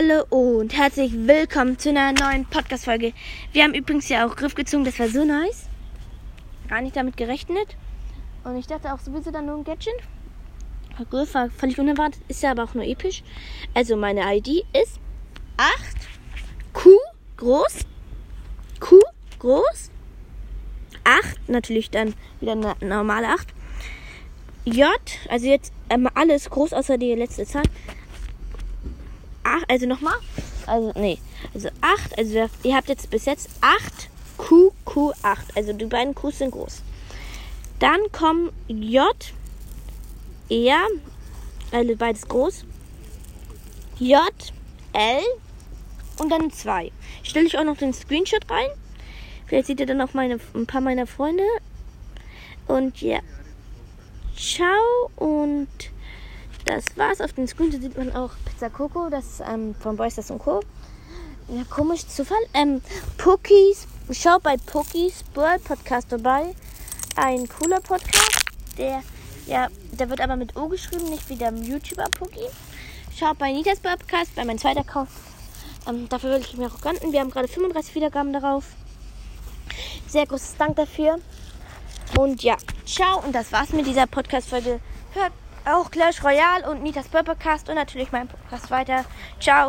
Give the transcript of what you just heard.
Hallo und herzlich willkommen zu einer neuen Podcast-Folge. Wir haben übrigens ja auch Griff gezogen, das war so nice. Gar nicht damit gerechnet. Und ich dachte auch sowieso dann nur ein Gadget. Griff war völlig unerwartet, ist ja aber auch nur episch. Also meine ID ist 8 Q groß. Q groß. 8, natürlich dann wieder eine normale 8. J, also jetzt ähm, alles groß außer die letzte Zahl. 8, also nochmal. Also, nee. Also 8, also ihr habt jetzt bis jetzt 8 Q, Q8. Also die beiden Qs sind groß. Dann kommen J, R, also beides groß. J, L und dann 2. Stelle ich auch noch den Screenshot rein. Vielleicht seht ihr dann auch meine, ein paar meiner Freunde. Und ja. Ciao und das war's. Auf dem Screenshot sieht man auch Pizza Coco, das ist ähm, von Boysters und Co. Ja, komisch Zufall. Ähm, Pookies, schaut bei Pookies World Podcast vorbei. Ein cooler Podcast, der, ja, der wird aber mit O geschrieben, nicht wie der YouTuber Pookie. Schaut bei Nitas Podcast, bei meinem zweiten Account. Ähm, dafür will ich mir auch gönnen. Wir haben gerade 35 Wiedergaben darauf. Sehr großes Dank dafür. Und ja, ciao. Und das war's mit dieser Podcast-Folge. Hört auch Clash Royale und Nitas Podcast und natürlich meinen Podcast weiter. Ciao.